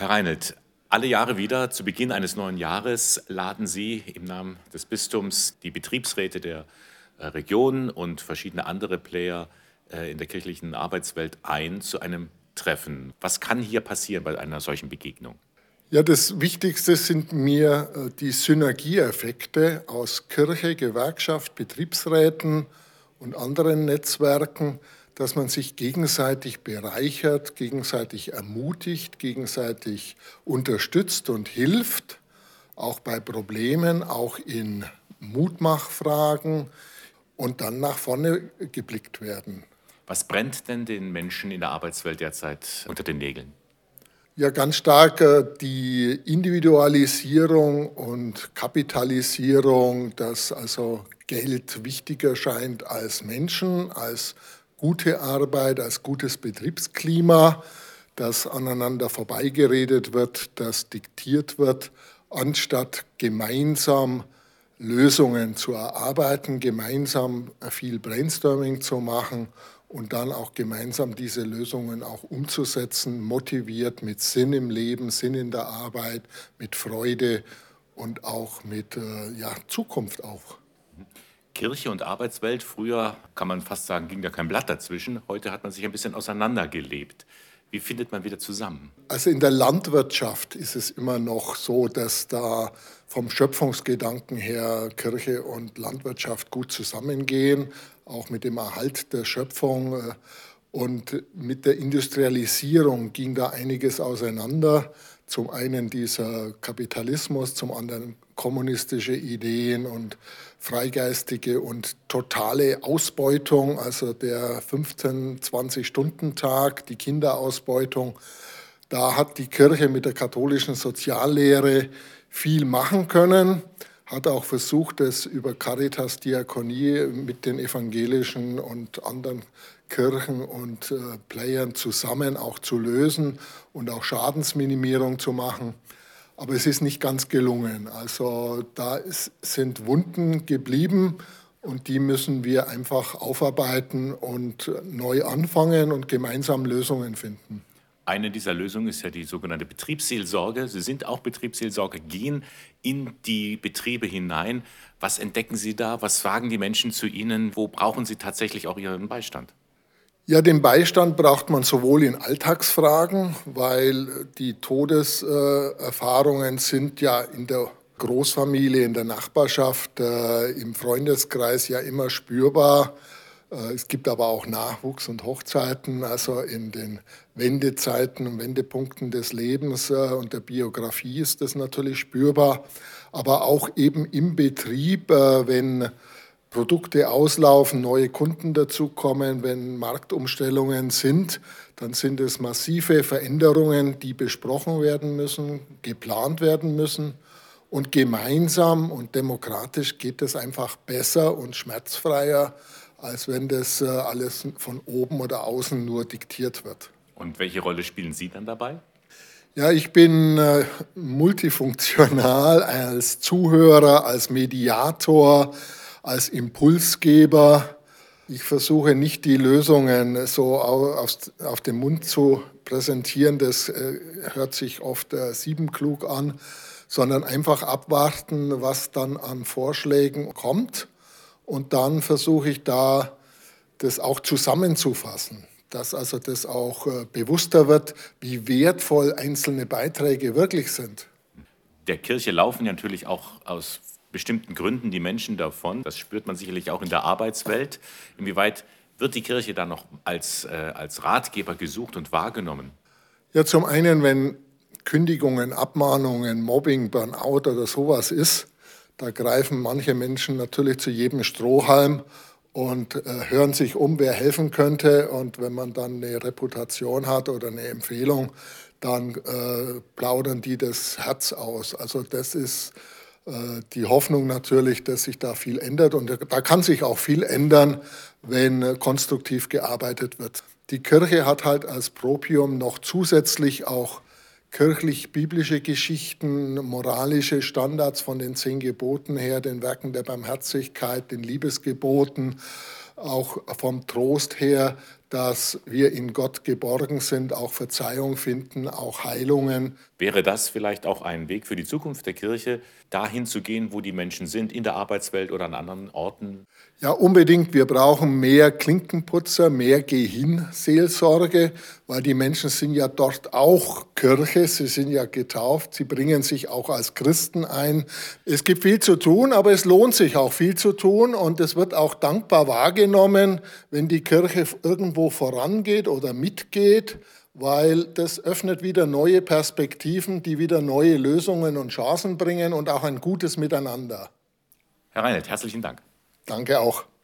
Herr Reinelt, alle Jahre wieder zu Beginn eines neuen Jahres laden Sie im Namen des Bistums die Betriebsräte der äh, Region und verschiedene andere Player äh, in der kirchlichen Arbeitswelt ein zu einem Treffen. Was kann hier passieren bei einer solchen Begegnung? Ja, das Wichtigste sind mir äh, die Synergieeffekte aus Kirche, Gewerkschaft, Betriebsräten und anderen Netzwerken, dass man sich gegenseitig bereichert, gegenseitig ermutigt, gegenseitig unterstützt und hilft, auch bei Problemen, auch in Mutmachfragen und dann nach vorne geblickt werden. Was brennt denn den Menschen in der Arbeitswelt derzeit unter den Nägeln? Ja, ganz stark äh, die Individualisierung und Kapitalisierung, dass also Geld wichtiger scheint als Menschen, als gute Arbeit, als gutes Betriebsklima, dass aneinander vorbeigeredet wird, dass diktiert wird, anstatt gemeinsam Lösungen zu erarbeiten, gemeinsam viel Brainstorming zu machen und dann auch gemeinsam diese Lösungen auch umzusetzen, motiviert mit Sinn im Leben, Sinn in der Arbeit, mit Freude und auch mit äh, ja, Zukunft auch. Kirche und Arbeitswelt, früher kann man fast sagen, ging da kein Blatt dazwischen. Heute hat man sich ein bisschen auseinandergelebt. Wie findet man wieder zusammen? Also in der Landwirtschaft ist es immer noch so, dass da vom Schöpfungsgedanken her Kirche und Landwirtschaft gut zusammengehen auch mit dem Erhalt der Schöpfung. Und mit der Industrialisierung ging da einiges auseinander. Zum einen dieser Kapitalismus, zum anderen kommunistische Ideen und freigeistige und totale Ausbeutung, also der 15-20-Stunden-Tag, die Kinderausbeutung. Da hat die Kirche mit der katholischen Soziallehre viel machen können hat auch versucht, es über Caritas Diakonie mit den evangelischen und anderen Kirchen und äh, Playern zusammen auch zu lösen und auch Schadensminimierung zu machen. Aber es ist nicht ganz gelungen. Also da ist, sind Wunden geblieben und die müssen wir einfach aufarbeiten und neu anfangen und gemeinsam Lösungen finden. Eine dieser Lösungen ist ja die sogenannte Betriebsseelsorge. Sie sind auch Betriebsseelsorge, gehen in die Betriebe hinein. Was entdecken Sie da? Was sagen die Menschen zu Ihnen? Wo brauchen Sie tatsächlich auch Ihren Beistand? Ja, den Beistand braucht man sowohl in Alltagsfragen, weil die Todeserfahrungen sind ja in der Großfamilie, in der Nachbarschaft, äh, im Freundeskreis ja immer spürbar. Äh, es gibt aber auch Nachwuchs und Hochzeiten, also in den Wendezeiten und Wendepunkten des Lebens äh, und der Biografie ist das natürlich spürbar, aber auch eben im Betrieb, wenn Produkte auslaufen, neue Kunden dazukommen, wenn Marktumstellungen sind, dann sind es massive Veränderungen, die besprochen werden müssen, geplant werden müssen. Und gemeinsam und demokratisch geht es einfach besser und schmerzfreier, als wenn das äh, alles von oben oder außen nur diktiert wird. Und welche Rolle spielen Sie dann dabei? Ja, ich bin äh, multifunktional als Zuhörer, als Mediator, als Impulsgeber. Ich versuche nicht die Lösungen so auf, auf den Mund zu präsentieren, das äh, hört sich oft äh, siebenklug an, sondern einfach abwarten, was dann an Vorschlägen kommt und dann versuche ich da, das auch zusammenzufassen, dass also das auch äh, bewusster wird, wie wertvoll einzelne Beiträge wirklich sind. Der Kirche laufen natürlich auch aus bestimmten Gründen die Menschen davon. Das spürt man sicherlich auch in der Arbeitswelt. Inwieweit wird die Kirche da noch als, äh, als Ratgeber gesucht und wahrgenommen? Ja, zum einen, wenn Kündigungen, Abmahnungen, Mobbing, Burnout oder sowas ist, da greifen manche Menschen natürlich zu jedem Strohhalm und äh, hören sich um, wer helfen könnte. Und wenn man dann eine Reputation hat oder eine Empfehlung, dann äh, plaudern die das Herz aus. Also das ist die Hoffnung natürlich, dass sich da viel ändert. Und da kann sich auch viel ändern, wenn äh, konstruktiv gearbeitet wird. Die Kirche hat halt als Propium noch zusätzlich auch kirchlich-biblische Geschichten, moralische Standards von den zehn Geboten her, den Werken der Barmherzigkeit, den Liebesgeboten, auch vom Trost her, dass wir in Gott geborgen sind, auch Verzeihung finden, auch Heilungen. Wäre das vielleicht auch ein Weg für die Zukunft der Kirche, dahin zu gehen, wo die Menschen sind, in der Arbeitswelt oder an anderen Orten? Ja, unbedingt. Wir brauchen mehr Klinkenputzer, mehr Gehhin-Seelsorge, weil die Menschen sind ja dort auch Kirche, sie sind ja getauft, sie bringen sich auch als Christen ein. Es gibt viel zu tun, aber es lohnt sich auch viel zu tun und es wird auch dankbar wahrgenommen, wenn die Kirche irgendwo vorangeht oder mitgeht weil das öffnet wieder neue Perspektiven, die wieder neue Lösungen und Chancen bringen und auch ein gutes Miteinander. Herr Reinelt, herzlichen Dank. Danke auch.